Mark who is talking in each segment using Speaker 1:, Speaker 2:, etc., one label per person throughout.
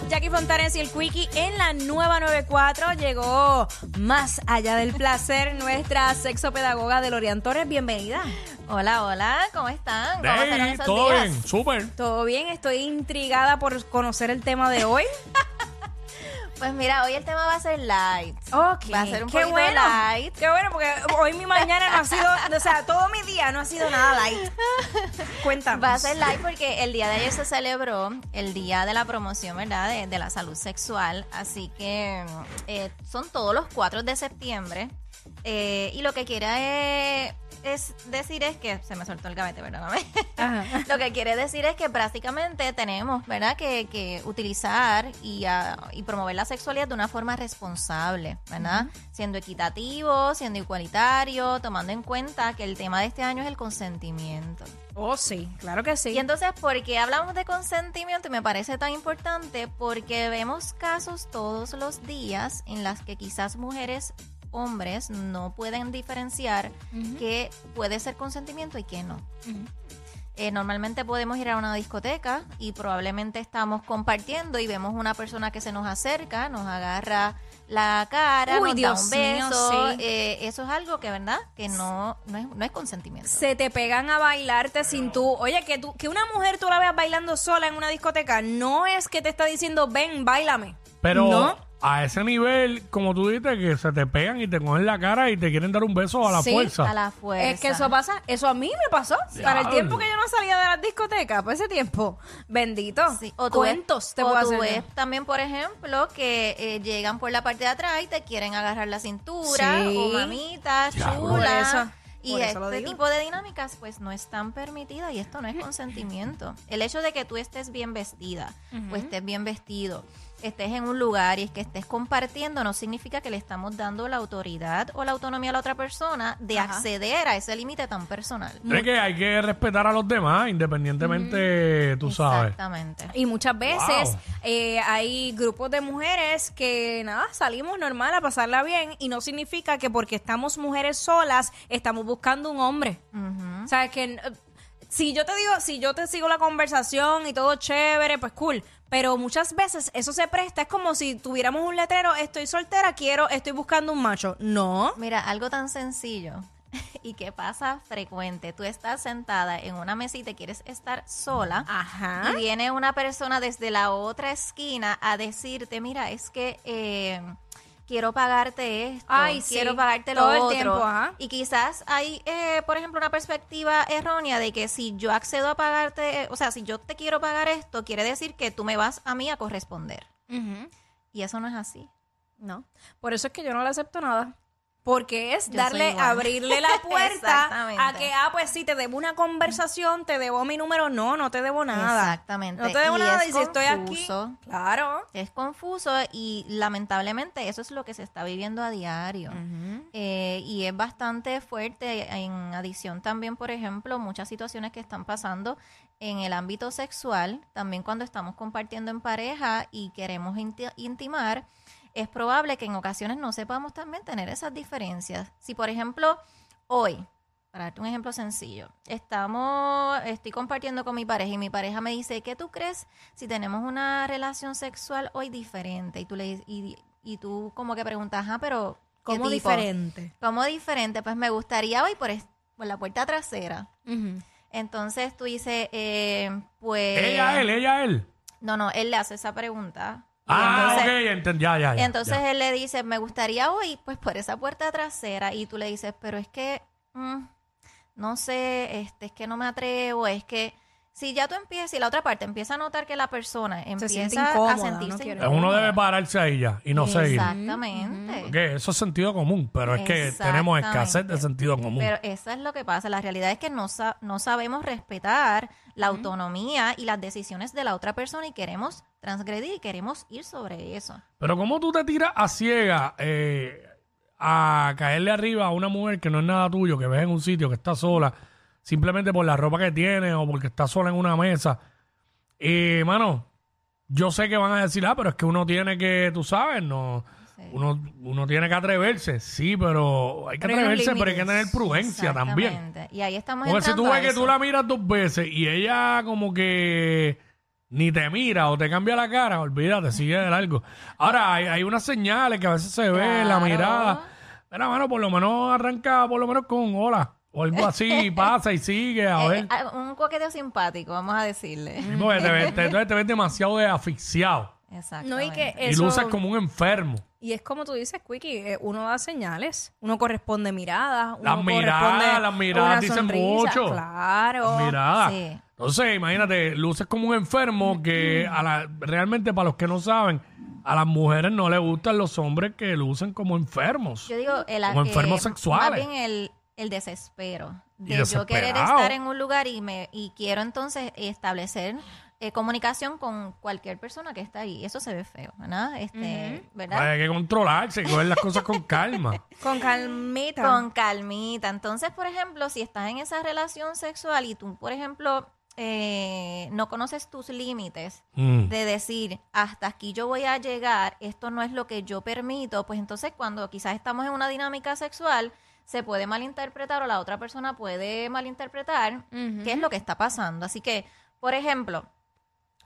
Speaker 1: up? Jackie Fontanes y el Quickie en la nueva 94. Llegó más allá del placer nuestra sexopedagoga de Lorian Torres. Bienvenida.
Speaker 2: Hola, hola, ¿cómo están? ¿Cómo
Speaker 3: Hey,
Speaker 2: esos
Speaker 3: todo
Speaker 2: días?
Speaker 3: bien, súper.
Speaker 1: ¿Todo bien? Estoy intrigada por conocer el tema de hoy.
Speaker 2: Pues mira, hoy el tema va a ser light.
Speaker 1: Ok,
Speaker 2: Va a ser un
Speaker 1: qué
Speaker 2: poquito
Speaker 1: bueno.
Speaker 2: light.
Speaker 1: Qué bueno, porque hoy mi mañana no ha sido, o sea, todo mi día no ha sido nada light. Cuéntame.
Speaker 2: Va a ser light porque el día de ayer se celebró el día de la promoción, ¿verdad? De, de la salud sexual. Así que eh, son todos los 4 de septiembre. Eh, y lo que quiere eh, es decir es que se me soltó el gavete, perdóname.
Speaker 1: Ajá.
Speaker 2: Lo que quiere decir es que prácticamente tenemos, ¿verdad?, que, que utilizar y, ah, y promover la sexualidad de una forma responsable, ¿verdad? Siendo equitativo, siendo igualitario, tomando en cuenta que el tema de este año es el consentimiento.
Speaker 1: Oh, sí, claro que sí.
Speaker 2: Y entonces, ¿por qué hablamos de consentimiento? Y me parece tan importante porque vemos casos todos los días en las que quizás mujeres, hombres, no pueden diferenciar qué puede ser consentimiento y qué no. Eh, normalmente podemos ir a una discoteca y probablemente estamos compartiendo y vemos una persona que se nos acerca, nos agarra la cara,
Speaker 1: Uy,
Speaker 2: nos
Speaker 1: Dios
Speaker 2: da un
Speaker 1: mío,
Speaker 2: beso.
Speaker 1: sí.
Speaker 2: eh, eso es algo que, ¿verdad? Que no, no, es, no es consentimiento.
Speaker 1: se te pegan a bailarte sin tú. Oye, que tú, que una mujer tú la veas bailando sola en una discoteca, no es que te está diciendo, ven, bailame.
Speaker 3: Pero
Speaker 1: ¿No?
Speaker 3: A ese nivel, como tú dices, que se te pegan y te cogen la cara y te quieren dar un beso a la
Speaker 1: Sí,
Speaker 3: fuerza.
Speaker 2: A la fuerza.
Speaker 1: Es que eso pasa, eso a mí me pasó. Para el tiempo que yo no salía de las discotecas, por ese tiempo, bendito.
Speaker 2: Sí, o tú
Speaker 1: Cuentos
Speaker 2: ves,
Speaker 1: te
Speaker 2: o
Speaker 1: puedo
Speaker 2: tú
Speaker 1: hacer.
Speaker 2: ves también, por ejemplo, que eh, llegan por la parte de atrás y te quieren agarrar la cintura,
Speaker 1: Sí.
Speaker 2: o mamita,
Speaker 3: Diablo.
Speaker 1: Por
Speaker 2: chula.
Speaker 1: eso,
Speaker 2: y
Speaker 1: por eso lo
Speaker 2: este tipo de dinámicas, pues, no están permitidas y esto no es consentimiento. El hecho de que tú estés bien vestida, o estés bien vestido, estés en un lugar y es que estés compartiendo, no significa que le estamos dando la autoridad o la autonomía a la otra persona de
Speaker 1: Ajá.
Speaker 2: acceder a ese límite tan personal.
Speaker 3: Es que hay que respetar a los demás, independientemente, tú sabes.
Speaker 2: Exactamente.
Speaker 1: Y muchas veces
Speaker 3: Wow.
Speaker 1: eh, hay grupos de mujeres que nada, salimos normal a pasarla bien y no significa que porque estamos mujeres solas estamos buscando un hombre. O sea, que eh, si yo te digo, si yo te sigo la conversación y todo chévere, pues cool. Pero muchas veces eso se presta, es como si tuviéramos un letrero, estoy soltera, quiero, estoy buscando un macho. No.
Speaker 2: Mira, algo tan sencillo y que pasa frecuente. Tú estás sentada en una mesita y quieres estar sola.
Speaker 1: Ajá.
Speaker 2: Y viene una persona desde la otra esquina a decirte, mira, es que eh, quiero pagarte esto,
Speaker 1: Ay, sí.
Speaker 2: quiero pagarte lo
Speaker 1: Todo el
Speaker 2: otro.
Speaker 1: tiempo, ajá.
Speaker 2: Y quizás hay, eh, por ejemplo, una perspectiva errónea de que si yo accedo a pagarte, o sea, si yo te quiero pagar esto, quiere decir que tú me vas a mí a corresponder. Y eso no es así.
Speaker 1: No. Por eso es que yo no le acepto nada. Porque es
Speaker 2: Yo
Speaker 1: darle, abrirle la puerta a que, ah, pues sí, te debo una conversación, te debo mi número. No, no te debo nada.
Speaker 2: Exactamente.
Speaker 1: No te debo
Speaker 2: Y
Speaker 1: nada.
Speaker 2: es
Speaker 1: Y si estoy aquí, claro.
Speaker 2: Es confuso y lamentablemente eso es lo que se está viviendo a diario. Eh, y es bastante fuerte en adición también, por ejemplo, muchas situaciones que están pasando en el ámbito sexual, también cuando estamos compartiendo en pareja y queremos inti- intimar, es probable que en ocasiones no sepamos también tener esas diferencias. Si, por ejemplo, hoy, para darte un ejemplo sencillo, estamos, estoy compartiendo con mi pareja y mi pareja me dice, ¿qué tú crees si tenemos una relación sexual hoy diferente? Y tú le y, y tú como que preguntas, ah, pero ¿qué
Speaker 1: Como
Speaker 2: tipo?
Speaker 1: diferente.
Speaker 2: ¿Cómo diferente? Pues me gustaría hoy por, es- por la puerta trasera. Entonces tú dices, eh, pues...
Speaker 3: Ella, él, ella, él.
Speaker 2: No, no, él le hace esa pregunta.
Speaker 3: Ah,
Speaker 2: entonces-
Speaker 3: ok, enten- ya, ya, ya.
Speaker 2: entonces
Speaker 3: ya.
Speaker 2: él le dice, me gustaría hoy, pues por esa puerta trasera. Y tú le dices, pero es que, mm, no sé, este, es que no me atrevo, es que si ya tú empiezas y la otra parte empieza a notar que la persona empieza a
Speaker 1: incómoda, no
Speaker 2: sentirse incómoda.
Speaker 3: Uno debe pararse ahí ya y no seguir.
Speaker 2: Exactamente.
Speaker 3: Porque eso es sentido común, pero es que tenemos escasez de sentido común.
Speaker 2: Pero eso es lo que pasa. La realidad es que no, sa- no sabemos respetar la autonomía y las decisiones de la otra persona y queremos transgredir y queremos ir sobre eso.
Speaker 3: Pero ¿cómo tú te tiras a ciega eh, a caerle arriba a una mujer que no es nada tuyo, que ves en un sitio que está sola, simplemente por la ropa que tiene o porque está sola en una mesa? Y, mano, yo sé que van a decir, ah, pero es que uno tiene que, tú sabes, no...
Speaker 2: Sí.
Speaker 3: Uno, uno tiene que atreverse, sí, pero hay que
Speaker 1: Pero
Speaker 3: atreverse, pero hay que tener prudencia también.
Speaker 2: Y ahí estamos
Speaker 3: Porque si tú ves que tú la miras dos veces y ella como que ni te mira o te cambia la cara, olvídate, sigue de largo. Ahora, hay, hay unas señales que a veces se ve la mirada. Mira, mano, por lo menos arranca por lo menos con hola o algo así, pasa y sigue, a
Speaker 2: Eh,
Speaker 3: ver.
Speaker 2: ah, un coqueteo simpático, vamos a decirle.
Speaker 3: Sí, porque te, ves- te- entonces te ves demasiado de asfixiado
Speaker 2: Exacto.
Speaker 1: No, y que
Speaker 3: y
Speaker 1: eso...
Speaker 3: luces como un enfermo.
Speaker 1: Y es como tú dices, Quickie, eh, uno da señales, uno corresponde miradas, uno
Speaker 3: Las miradas,
Speaker 1: corresponde
Speaker 3: las miradas
Speaker 1: una
Speaker 3: dicen
Speaker 1: sonrisa,
Speaker 3: mucho.
Speaker 1: Claro.
Speaker 3: Mirada.
Speaker 2: Sí.
Speaker 3: Entonces, imagínate, luces como un enfermo que a la, realmente para los que no saben, a las mujeres no les gustan los hombres que lucen como enfermos.
Speaker 2: Yo digo, el,
Speaker 3: Como
Speaker 2: eh,
Speaker 3: enfermos sexuales.
Speaker 2: Más bien el, el desespero. De yo querer estar en un lugar y me y quiero entonces establecer eh, comunicación con cualquier persona que está ahí. Eso se ve feo, ¿verdad? Este, ¿verdad?
Speaker 3: Hay que controlarse y coger las cosas con calma.
Speaker 1: Con calmita.
Speaker 2: Con calmita. Entonces, por ejemplo, si estás en esa relación sexual y tú, por ejemplo, eh, no conoces tus límites
Speaker 3: Mm.
Speaker 2: de decir, hasta aquí yo voy a llegar, esto no es lo que yo permito, pues entonces cuando quizás estamos en una dinámica sexual, se puede malinterpretar o la otra persona puede malinterpretar qué es lo que está pasando. Así que, por ejemplo,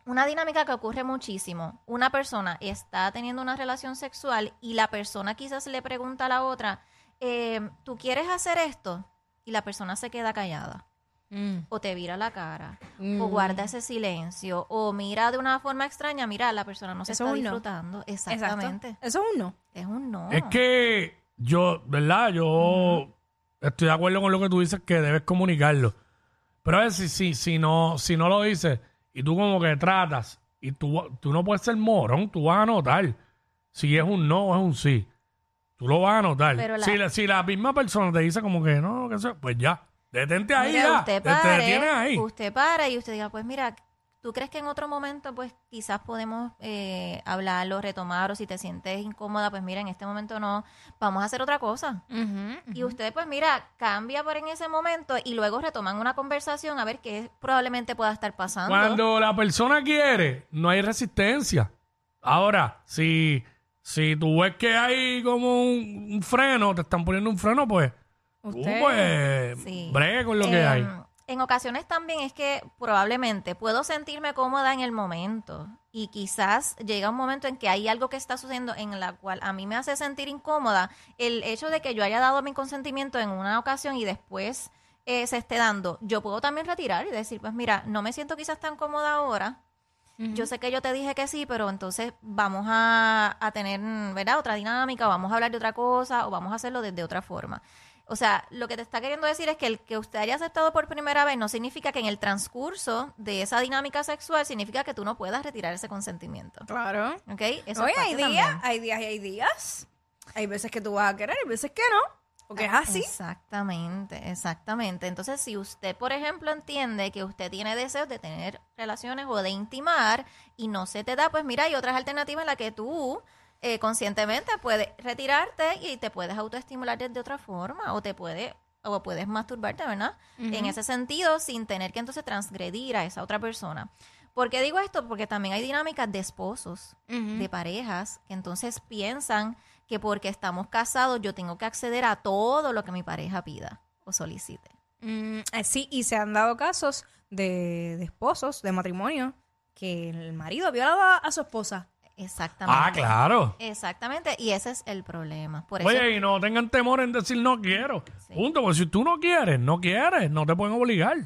Speaker 2: una dinámica que ocurre muchísimo, una persona está teniendo una relación sexual y la persona quizás le pregunta a la otra, eh, ¿tú quieres hacer esto? Y la persona se queda callada
Speaker 1: Mm.
Speaker 2: o te vira la cara, o guarda ese silencio, o mira de una forma extraña, mira, la persona no se
Speaker 1: Eso
Speaker 2: está
Speaker 1: no.
Speaker 2: disfrutando.
Speaker 1: Exacto.
Speaker 2: Exactamente.
Speaker 1: Eso es un no.
Speaker 2: Es un no.
Speaker 3: Es que yo, ¿verdad? Yo estoy de acuerdo con lo que tú dices que debes comunicarlo. Pero a ver, si, si, si, no, si no lo dices y tú como que tratas y tú, tú no puedes ser morón, tú vas a notar si es un no o es un sí. Tú lo vas a notar.
Speaker 2: Pero la-
Speaker 3: Si, la, si la misma persona te dice como que no, que sea, pues ya, detente ahí ya.
Speaker 2: usted
Speaker 3: te, te
Speaker 2: pare,
Speaker 3: detienes ahí.
Speaker 2: usted para y usted diga, pues mira, ¿tú crees que en otro momento pues quizás podemos eh, hablarlo, retomar o si te sientes incómoda, pues mira, en este momento no, vamos a hacer otra cosa. Y usted pues mira, cambia por en ese momento y luego retoman una conversación a ver qué probablemente pueda estar pasando.
Speaker 3: Cuando la persona quiere, no hay resistencia. Ahora, si, si tú ves que hay como un, un freno, te están poniendo un freno, pues tú
Speaker 1: Usted-
Speaker 3: pues
Speaker 2: Sí.
Speaker 3: bregue con lo que
Speaker 2: Em,
Speaker 3: hay.
Speaker 2: En ocasiones también es que probablemente puedo sentirme cómoda en el momento y quizás llega un momento en que hay algo que está sucediendo en la cual a mí me hace sentir incómoda el hecho de que yo haya dado mi consentimiento en una ocasión y después eh, se esté dando. Yo puedo también retirar y decir, pues mira, no me siento quizás tan cómoda ahora. Yo sé que yo te dije que sí, pero entonces vamos a, a tener, ¿verdad? Otra dinámica, o vamos a hablar de otra cosa, o vamos a hacerlo desde otra forma. O sea, lo que te está queriendo decir es que el que usted haya aceptado por primera vez no significa que en el transcurso de esa dinámica sexual significa que tú no puedas retirar ese consentimiento.
Speaker 1: Claro.
Speaker 2: ¿Ok? Eso
Speaker 1: Oye, hay días, hay días y hay días. Hay veces que tú vas a querer y veces que no. Porque es así.
Speaker 2: Exactamente, exactamente. Entonces, si usted, por ejemplo, entiende que usted tiene deseos de tener relaciones o de intimar y no se te da, pues mira, hay otras alternativas en las que tú eh, conscientemente puedes retirarte y te puedes autoestimular de otra forma o te puede o puedes masturbarte, ¿verdad? En ese sentido, sin tener que entonces transgredir a esa otra persona. ¿Por qué digo esto? Porque también hay dinámicas de esposos, de parejas, que entonces piensan que porque estamos casados yo tengo que acceder a todo lo que mi pareja pida o solicite.
Speaker 1: Mm, eh, sí, y se han dado casos de, de esposos, de matrimonio, que el marido violaba a su esposa.
Speaker 2: Exactamente.
Speaker 3: Ah, claro.
Speaker 2: Exactamente, y ese es el problema. Por eso
Speaker 3: Oye, y no tengan temor en decir no quiero.
Speaker 2: Sí.
Speaker 3: Punto, porque si tú no quieres, no quieres, no te pueden obligar.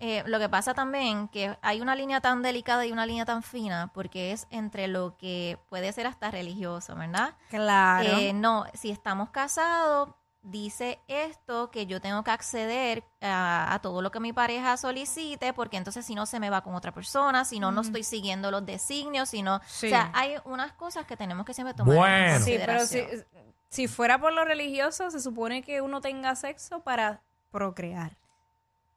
Speaker 2: Eh, lo que pasa también que hay una línea tan delicada y una línea tan fina porque es entre lo que puede ser hasta religioso, ¿verdad?
Speaker 1: Claro.
Speaker 2: Eh, no, si estamos casados, dice esto que yo tengo que acceder a, a todo lo que mi pareja solicite porque entonces si no se me va con otra persona, si no no estoy siguiendo los designios, si no,
Speaker 1: Sí.
Speaker 2: o sea, hay unas cosas que tenemos que siempre tomar
Speaker 3: Bueno.
Speaker 2: en
Speaker 1: sí, pero si,
Speaker 2: consideración.
Speaker 1: si fuera por lo religioso, se supone que uno tenga sexo para procrear.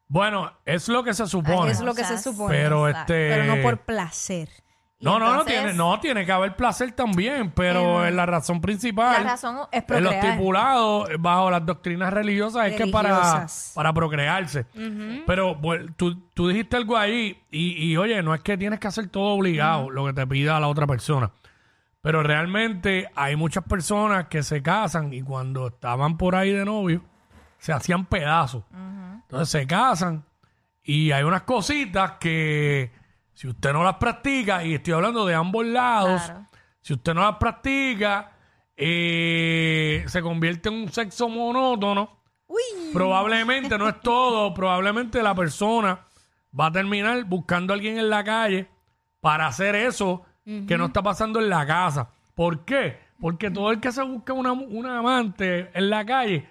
Speaker 3: Bueno, es lo que se supone.
Speaker 1: es lo que se supone.
Speaker 3: pero este.
Speaker 1: Pero no por placer.
Speaker 3: No, no, no tiene, no, tiene que haber placer también, pero en la razón principal.
Speaker 2: La razón
Speaker 1: Es
Speaker 3: En lo estipulado eh, bajo las doctrinas religiosas es que para, para procrearse. Pero tú, tú dijiste algo ahí y, y, oye, no es que tienes que hacer todo obligado lo que te pida la otra persona. Pero realmente hay muchas personas que se casan y cuando estaban por ahí de novio se hacían pedazos. Entonces se casan y hay unas cositas que Si usted no las practica, y estoy hablando de ambos lados,
Speaker 2: Claro.
Speaker 3: si usted no las practica, eh, se convierte en un sexo monótono. Probablemente, no es todo, probablemente la persona va a terminar buscando a alguien en la calle para hacer eso que no está pasando en la casa. ¿Por qué? Porque todo el que se busca una, una amante en la calle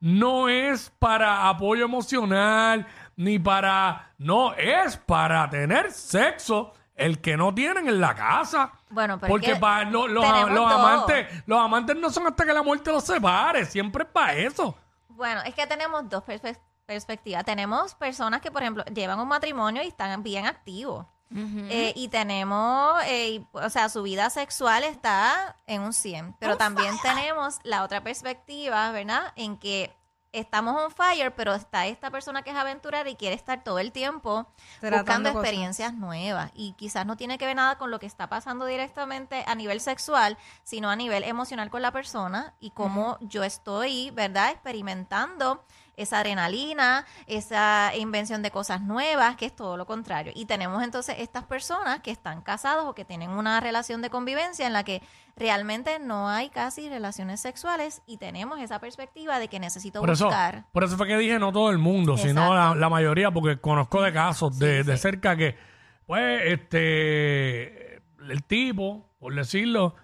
Speaker 3: no es para apoyo emocional ni para... No, es para tener sexo el que no tienen en la casa.
Speaker 2: Bueno, pero es
Speaker 3: Porque
Speaker 2: que
Speaker 3: pa- lo- los,
Speaker 2: tenemos
Speaker 3: los amantes, los amantes no son hasta que la muerte los separe, siempre es para eso.
Speaker 2: Bueno, es que tenemos dos perspe- perspectivas. Tenemos personas que, por ejemplo, llevan un matrimonio y están bien activos. Eh, y tenemos, eh, y, o sea, su vida sexual está en un 100. Pero también tenemos la otra perspectiva, ¿verdad? En que estamos on fire, pero está esta persona que es aventurera y quiere estar todo el tiempo buscando
Speaker 1: cosas.
Speaker 2: experiencias nuevas. Y quizás no tiene que ver nada con lo que está pasando directamente a nivel sexual, sino a nivel emocional con la persona y cómo yo estoy, ¿verdad? Experimentando esa adrenalina, esa invención de cosas nuevas, que es todo lo contrario. Y tenemos entonces estas personas que están casados o que tienen una relación de convivencia en la que realmente no hay casi relaciones sexuales y tenemos esa perspectiva de que necesito
Speaker 3: Por eso,
Speaker 2: buscar.
Speaker 3: por eso fue que dije no todo el mundo, sino la, la mayoría, porque conozco de casos de, de cerca que, pues, este, el tipo, por decirlo,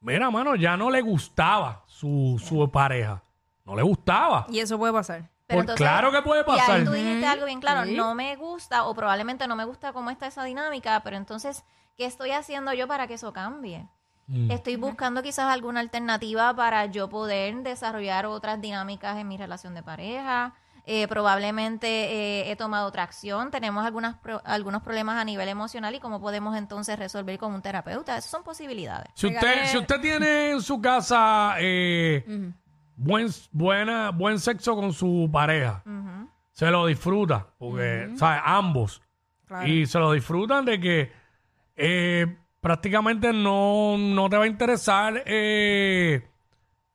Speaker 3: mira, mano, ya no le gustaba su, su pareja. No le gustaba.
Speaker 1: Y eso puede pasar.
Speaker 3: Por- claro que puede
Speaker 2: Y
Speaker 3: pasar.
Speaker 2: ahí tú dijiste algo bien claro,
Speaker 1: Sí.
Speaker 2: no me gusta o probablemente no me gusta cómo está esa dinámica, pero entonces, ¿qué estoy haciendo yo para que eso cambie?
Speaker 3: Mm.
Speaker 2: Estoy buscando quizás alguna alternativa para yo poder desarrollar otras dinámicas en mi relación de pareja. Eh, probablemente eh, he tomado otra acción. Tenemos algunas pro- algunos problemas a nivel emocional y cómo podemos entonces resolver con un terapeuta. Esas son posibilidades.
Speaker 3: Si usted,
Speaker 1: Regale-
Speaker 3: si usted tiene en su casa eh, buen, buena, buen sexo con su pareja,
Speaker 2: Ujú.
Speaker 3: se lo disfruta, porque, ¿sabes? Ambos.
Speaker 1: Claro.
Speaker 3: Y se lo disfrutan de que eh, prácticamente no, no te va a interesar eh,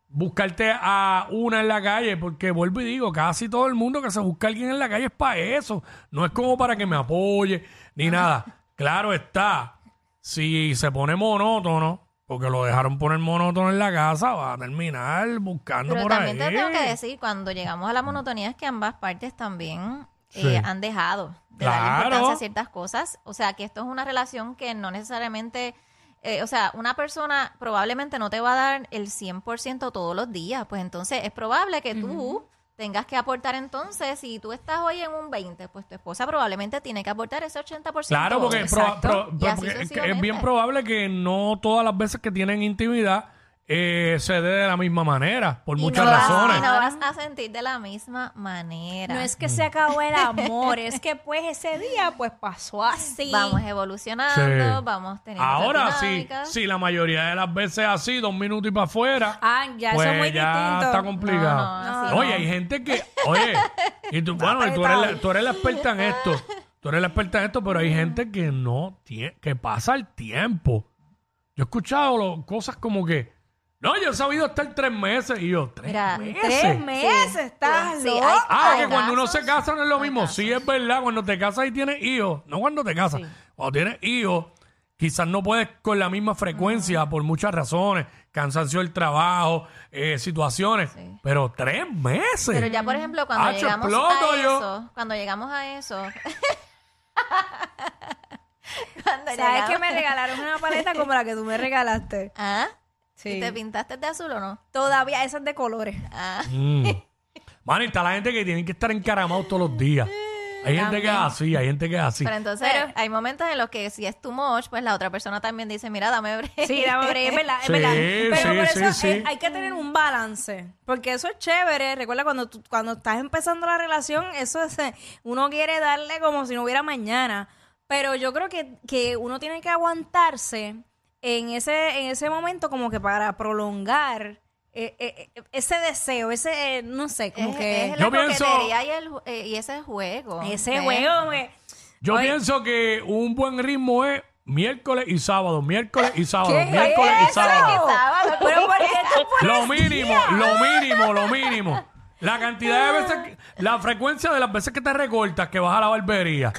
Speaker 3: buscarte a una en la calle, porque vuelvo y digo, casi todo el mundo que se busca a alguien en la calle es para eso. No es como para que me apoye ni nada. Claro está, si se pone monótono, porque lo dejaron poner monótono en la casa, va a terminar buscando
Speaker 2: Pero
Speaker 3: por
Speaker 2: también
Speaker 3: ahí.
Speaker 2: te tengo que decir, cuando llegamos a la monotonía es que ambas partes también eh,
Speaker 3: Sí.
Speaker 2: han dejado de darle
Speaker 3: Claro.
Speaker 2: importancia a ciertas cosas. O sea, que esto es una relación que no necesariamente... eh, o sea, una persona probablemente no te va a dar el 100% todos los días. Pues entonces es probable que tú tengas que aportar entonces, si tú estás hoy en un 20, pues tu esposa probablemente tiene que aportar ese 80%.
Speaker 3: Claro, porque, pro- pro- porque es, bien probable que no todas las veces que tienen intimidad eh, se dé de la misma manera, por
Speaker 2: Y
Speaker 3: muchas
Speaker 2: no vas-
Speaker 3: razones.
Speaker 2: y no vas a sentir de la misma manera.
Speaker 1: No es que se acabó el amor, es que pues ese día pues pasó así.
Speaker 2: Vamos evolucionando,
Speaker 3: Sí.
Speaker 2: vamos teniendo
Speaker 3: Ahora sí,
Speaker 2: dinámicas.
Speaker 3: si la mayoría de las veces así, dos minutos y para afuera,
Speaker 1: Ah, ya
Speaker 3: pues
Speaker 1: eso es muy
Speaker 3: ya
Speaker 1: distinto.
Speaker 3: está complicado.
Speaker 2: No, no, así
Speaker 3: oye,
Speaker 2: no.
Speaker 3: hay gente que, oye, y tú, bueno, y tú eres, la, tú eres la experta en esto, tú eres la experta en esto, pero hay gente que no tiene, que pasa el tiempo. Yo he escuchado lo- cosas como que, no, yo he sabido estar tres meses y yo, tres
Speaker 2: Mira,
Speaker 3: meses.
Speaker 1: Tres meses, estás
Speaker 2: sí,
Speaker 1: loco.
Speaker 2: hay-
Speaker 3: Ah,
Speaker 2: hay
Speaker 3: que cuando uno se casa no es lo mismo.
Speaker 2: casos.
Speaker 3: Sí, es verdad. Cuando te casas y tienes hijos, no cuando te casas, cuando tienes hijos, quizás no puedes con la misma frecuencia por muchas razones, cansancio del trabajo, eh, situaciones,
Speaker 2: Sí.
Speaker 3: pero tres meses.
Speaker 2: Pero ya, por ejemplo, cuando
Speaker 3: Hacho,
Speaker 2: llegamos
Speaker 3: exploto
Speaker 2: a
Speaker 3: yo.
Speaker 2: eso, cuando llegamos a eso... cuando
Speaker 1: ¿Sabes
Speaker 2: llegamos-
Speaker 1: que me regalaron una paleta como la que tú me regalaste?
Speaker 2: ¿Ah?
Speaker 1: Sí.
Speaker 2: ¿Y te pintaste de azul o no?
Speaker 1: Todavía esas de colores.
Speaker 2: Ah.
Speaker 3: Mm. Mano, y está la gente que tiene que estar encaramados todos los días. Hay gente que es así, hay gente que es así.
Speaker 2: Pero entonces hay momentos en los que si es too much, pues la otra persona también dice, mira, dame break.
Speaker 1: Sí, dame break, es verdad, es
Speaker 3: Sí,
Speaker 1: verdad.
Speaker 3: sí,
Speaker 1: Pero por
Speaker 3: sí,
Speaker 1: eso
Speaker 3: sí.
Speaker 1: hay que tener un balance. Porque eso es chévere. Recuerda, cuando, tú- cuando estás empezando la relación, eso es. eh, Uno quiere darle como si no hubiera mañana. Pero yo creo que, que uno tiene que aguantarse en ese, en ese momento, como que para prolongar eh, eh, eh, ese deseo, ese. eh, no sé, como
Speaker 2: Es,
Speaker 1: que.
Speaker 2: es
Speaker 3: Yo
Speaker 2: la
Speaker 3: pienso-
Speaker 2: coquetería y, el, ju- eh, y ese juego.
Speaker 1: ese
Speaker 2: ¿ves?
Speaker 1: juego, eh,
Speaker 3: Yo
Speaker 1: Oye.
Speaker 3: pienso que un buen ritmo es miércoles y sábado, miércoles y sábado,
Speaker 1: ¿Qué
Speaker 3: miércoles
Speaker 1: es
Speaker 3: y sábado.
Speaker 2: Sábado,
Speaker 1: Pero ¿por qué tú pones
Speaker 3: Lo mínimo, lo mínimo, lo mínimo. La cantidad de veces, que- la frecuencia de las veces que te recortas que vas a la barbería.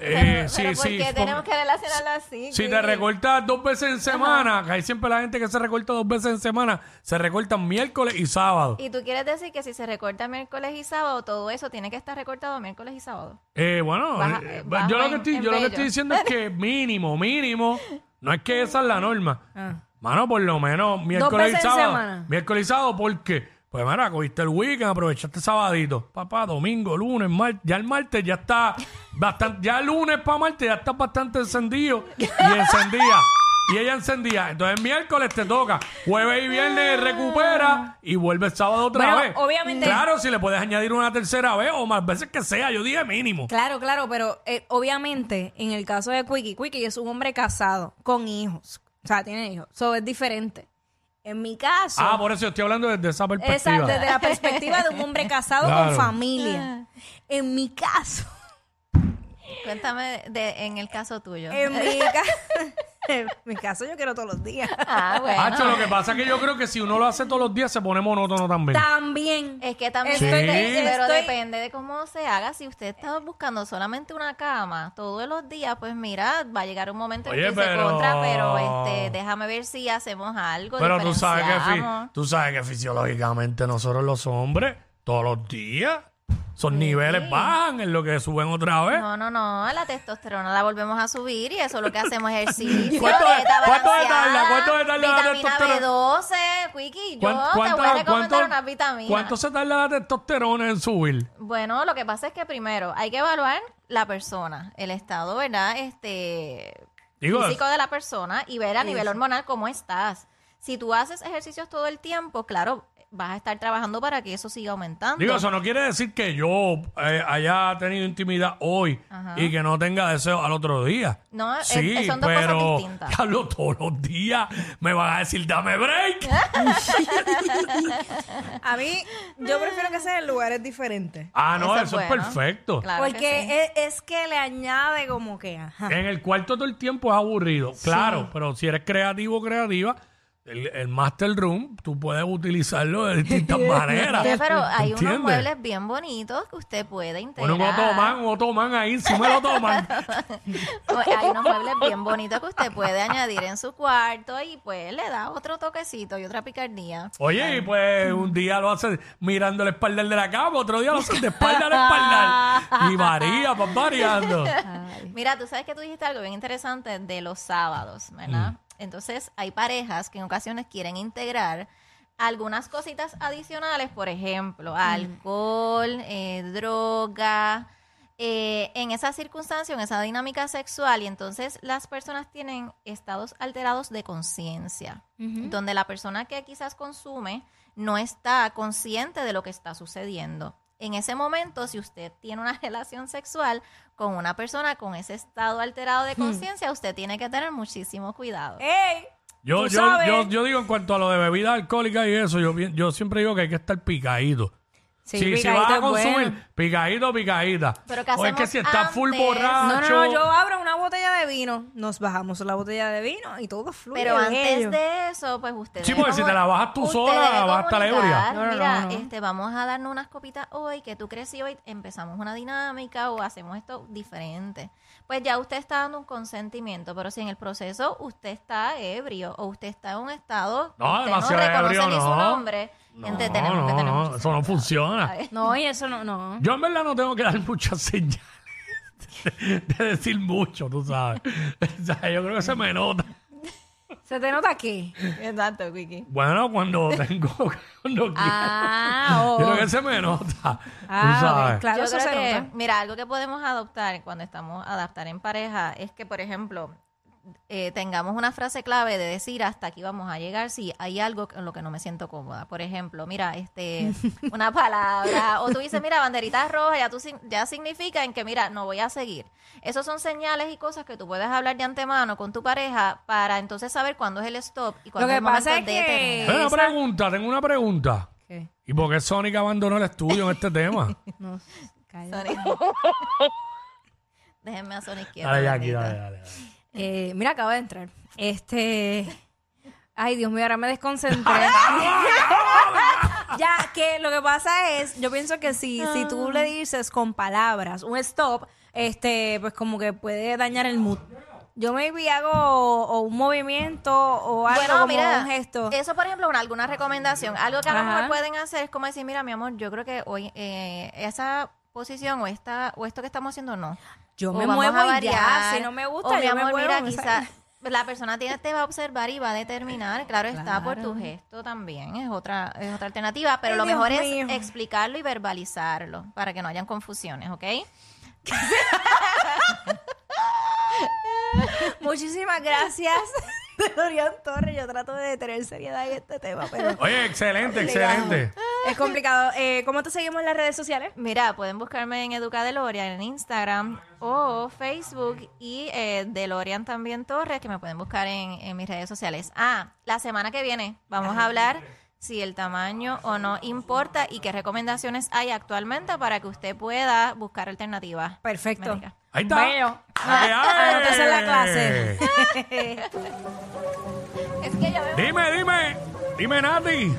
Speaker 3: Eh,
Speaker 2: pero,
Speaker 3: sí,
Speaker 2: pero ¿por
Speaker 3: sí,
Speaker 2: qué
Speaker 3: fue-
Speaker 2: tenemos que relacionarlo así?
Speaker 3: Si te recortas dos veces en semana, que hay siempre la gente que se recorta dos veces en semana, se recortan miércoles y sábado.
Speaker 2: Y tú quieres decir que si se recorta miércoles y sábado, todo eso tiene que estar recortado miércoles y sábado.
Speaker 3: Eh, bueno,
Speaker 2: Baja-
Speaker 3: eh,
Speaker 2: bajo
Speaker 3: yo, lo que
Speaker 2: en-
Speaker 3: estoy,
Speaker 2: en
Speaker 3: yo lo que
Speaker 2: bello.
Speaker 3: estoy diciendo es que mínimo, mínimo, no es que esa es la norma.
Speaker 1: Ah.
Speaker 3: Mano, por lo menos miércoles y
Speaker 1: veces en
Speaker 3: sábado.
Speaker 1: semana.
Speaker 3: Miércoles y sábado, ¿por qué? Pues mira, cogiste el weekend, aprovechaste sabadito. Papá, domingo, lunes, martes. Ya el martes ya está bastante, ya el lunes para martes ya está bastante encendido y encendía. Y ella encendía. Entonces miércoles te toca. Jueves y viernes recupera y vuelve el sábado otra
Speaker 1: Bueno,
Speaker 3: vez.
Speaker 1: obviamente-
Speaker 3: Claro, si le puedes añadir una tercera vez o más veces que sea. Yo dije mínimo.
Speaker 1: Claro, claro, pero eh, obviamente en el caso de Quickie, Quickie es un hombre casado con hijos. O sea, tiene hijos. Eso es diferente. En mi caso,
Speaker 3: Ah, por eso estoy hablando desde esa perspectiva.
Speaker 1: esa, desde la perspectiva de un hombre casado
Speaker 3: Claro.
Speaker 1: con familia. En mi caso,
Speaker 2: Cuéntame de, en el caso tuyo.
Speaker 1: en mi, ca- en mi caso yo quiero todos los días.
Speaker 2: Ah, bueno.
Speaker 3: Hacho, lo que pasa es que yo creo que si uno lo hace todos los días se pone monótono también.
Speaker 1: También.
Speaker 2: Es que también
Speaker 1: Estoy-
Speaker 2: depende, pero
Speaker 1: estoy-
Speaker 2: depende de cómo se haga. Si usted está buscando solamente una cama todos los días, pues mira, va a llegar un momento en que dice
Speaker 3: pero-
Speaker 2: contra, pero este, déjame ver si hacemos algo.
Speaker 3: Pero tú sabes, que fi-
Speaker 2: diferenciamos.
Speaker 3: tú sabes que fisiológicamente nosotros los hombres, todos los días, esos niveles bajan en lo que suben otra vez.
Speaker 2: No, no, no, la testosterona la volvemos a subir y eso es lo que hacemos ejercicio.
Speaker 3: ¿Cuánto-
Speaker 2: dieta
Speaker 3: cuánto se
Speaker 2: balanceada,
Speaker 3: tarda? ¿Cuánto se tarda la
Speaker 2: Vitamina
Speaker 3: testosterona?
Speaker 2: B12, Quickie, yo
Speaker 3: ¿Cuán-
Speaker 2: te voy a recomendar
Speaker 3: cuánto-
Speaker 2: unas vitaminas.
Speaker 3: cuánto se tarda la testosterona en subir?
Speaker 2: Bueno, lo que pasa es que primero hay que evaluar la persona, el estado, ¿verdad? Este
Speaker 3: Digo,
Speaker 2: físico de la persona y ver a nivel hormonal cómo estás. Si tú haces ejercicios todo el tiempo, claro, vas a estar trabajando para que eso siga aumentando.
Speaker 3: Digo, eso no quiere decir que yo eh, haya tenido intimidad hoy
Speaker 2: Ajá.
Speaker 3: y que no tenga deseo al otro día.
Speaker 2: No, es-
Speaker 3: sí,
Speaker 2: es- son dos cosas
Speaker 3: pero
Speaker 2: distintas.
Speaker 3: diablo, todos los días me van a decir, dame break.
Speaker 1: A mí, yo prefiero que sea en lugares diferentes.
Speaker 3: ah, no,
Speaker 2: Eso
Speaker 3: eso,
Speaker 2: es bueno.
Speaker 3: perfecto.
Speaker 2: Claro que
Speaker 1: Porque
Speaker 2: sí.
Speaker 1: es, es que le añade como que, ajá.
Speaker 3: En el cuarto todo el tiempo es aburrido, claro, pero si eres creativo o creativa, el, el master room, tú puedes utilizarlo de distintas maneras.
Speaker 2: Oye, pero hay unos muebles bien bonitos que usted puede integrar.
Speaker 3: Pon un otomán, un otomán ahí encima del otomán.
Speaker 2: Hay unos muebles bien bonitos que usted puede añadir en su cuarto y pues le da otro toquecito y otra picardía.
Speaker 3: Oye, y pues un día lo haces mirando el espaldar de la cama, otro día lo haces de espalda a espaldar. Y varía, pues variando.
Speaker 2: Mira, tú sabes que tú dijiste algo bien interesante de los sábados, ¿verdad?
Speaker 3: Mm.
Speaker 2: Entonces, hay parejas que en ocasiones quieren integrar algunas cositas adicionales, por ejemplo, alcohol, eh, droga, eh, en esa circunstancia, en esa dinámica sexual, y entonces las personas tienen estados alterados de conciencia, donde la persona que quizás consume no está consciente de lo que está sucediendo. En ese momento, si usted tiene una relación sexual con una persona con ese estado alterado de conciencia, usted tiene que tener muchísimo cuidado.
Speaker 1: ¡Ey!
Speaker 3: Yo,
Speaker 1: Tú
Speaker 3: yo,
Speaker 1: sabes.
Speaker 3: yo, yo digo en cuanto a lo de bebida alcohólica y eso, yo, yo siempre digo que hay que estar picadito.
Speaker 1: Sí,
Speaker 3: si, si vas a consumir,
Speaker 1: bueno.
Speaker 3: picadito, picadita.
Speaker 2: Pero ¿qué
Speaker 3: o es que si estás full borracho.
Speaker 1: No, no, no, yo abro una botella de vino, nos bajamos la botella de vino y todo fluye.
Speaker 2: Pero antes de eso, pues usted
Speaker 3: Sí, porque si te la bajas tú sola,
Speaker 2: debe
Speaker 3: vas a estar ebria.
Speaker 2: comunicar,
Speaker 1: No, no,
Speaker 2: Mira,
Speaker 1: no, no.
Speaker 2: este, vamos a darnos unas copitas hoy, que tú crees y hoy empezamos una dinámica o hacemos esto diferente. Pues ya usted está dando un consentimiento, pero si en el proceso usted está ebrio o usted está en un estado
Speaker 3: No,
Speaker 2: usted
Speaker 3: demasiado
Speaker 2: no reconoce
Speaker 3: ebrio,
Speaker 2: ni su
Speaker 3: no.
Speaker 2: nombre,
Speaker 3: No,
Speaker 2: gente, tenemos
Speaker 3: no,
Speaker 2: que tener
Speaker 3: no,
Speaker 2: muchísimo
Speaker 3: eso no
Speaker 2: cuidado,
Speaker 3: funciona.
Speaker 1: No, y eso no, no.
Speaker 3: Yo en verdad no tengo que dar muchas señales de, de decir mucho, tú sabes. O sea, yo creo que se me nota.
Speaker 1: ¿Se te nota qué?
Speaker 2: Exacto, Kiki.
Speaker 3: Bueno, cuando tengo, cuando quiero.
Speaker 1: Ah, oh.
Speaker 3: Yo creo que se me nota.
Speaker 1: Ah,
Speaker 3: tú
Speaker 1: ok,
Speaker 3: sabes.
Speaker 1: claro,
Speaker 2: Yo
Speaker 1: eso
Speaker 2: creo
Speaker 1: se
Speaker 2: que,
Speaker 1: nota.
Speaker 2: mira, algo que podemos adoptar cuando estamos adaptar en pareja es que, por ejemplo, eh, tengamos una frase clave de decir hasta aquí vamos a llegar si hay algo en lo que no me siento cómoda. Por ejemplo, mira, este, una palabra, o tú dices, mira, banderitas rojas, ya, tú, sin- ya significa en que, mira, no voy a seguir. Esos son señales y cosas que tú puedes hablar de antemano con tu pareja para entonces saber cuándo es el stop y cuándo
Speaker 1: que
Speaker 2: es el momento
Speaker 1: pasa es
Speaker 2: de
Speaker 1: que-
Speaker 2: terminar.
Speaker 3: Tengo una pregunta, tengo una pregunta.
Speaker 1: ¿Qué?
Speaker 3: ¿Y por qué Sonic abandonó el estudio en este tema?
Speaker 1: No, cállate.
Speaker 2: Sonic. Déjenme a Sonic quieto,
Speaker 3: Dale, Jackie,
Speaker 2: bendito.
Speaker 3: dale, dale. dale.
Speaker 1: Eh, mira, acaba de entrar. Este. Ay, Dios mío, ahora me desconcentré. ya, que lo que pasa es, yo pienso que si, si tú le dices con palabras un stop, este, pues como que puede dañar el mood. Yo maybe hago o un movimiento o algo
Speaker 2: Bueno,
Speaker 1: como
Speaker 2: mira,
Speaker 1: un gesto.
Speaker 2: eso por ejemplo, una, alguna recomendación. Algo que a lo
Speaker 1: Ajá.
Speaker 2: mejor pueden hacer es como decir, mira, mi amor, yo creo que hoy eh, esa posición o esta o esto que estamos haciendo no.
Speaker 1: Yo
Speaker 2: O
Speaker 1: me muevo
Speaker 2: a
Speaker 1: y ya,
Speaker 2: variar.
Speaker 1: si no me gusta,
Speaker 2: o, mi
Speaker 1: yo me
Speaker 2: amor,
Speaker 1: muevo,
Speaker 2: mira,
Speaker 1: me
Speaker 2: quizás la persona tiene, te va a observar y va a determinar, claro, está por tu gesto también, es otra es otra alternativa, pero
Speaker 1: Ay,
Speaker 2: lo
Speaker 1: Dios
Speaker 2: mejor
Speaker 1: mío.
Speaker 2: es explicarlo y verbalizarlo para que no hayan confusiones, ¿ok?
Speaker 1: Muchísimas gracias, Dorian Torres. Yo trato de tener seriedad en este tema, pero
Speaker 3: Oye, excelente, excelente.
Speaker 1: Es complicado. Eh, ¿Cómo te seguimos en las redes sociales?
Speaker 2: Mira, pueden buscarme en Educa Delorian en Instagram o Facebook y eh, Delorian también Torres, que me pueden buscar en, en mis redes sociales. Ah, la semana que viene vamos a hablar si el tamaño o no importa y qué recomendaciones hay actualmente para que usted pueda buscar alternativas.
Speaker 1: Perfecto.
Speaker 2: médicas.
Speaker 3: Ahí está.
Speaker 1: Bello.
Speaker 3: Ay, ay.
Speaker 1: Anótese en la clase.
Speaker 2: Es que yo veo
Speaker 3: Dime, dime. Dime, Nati.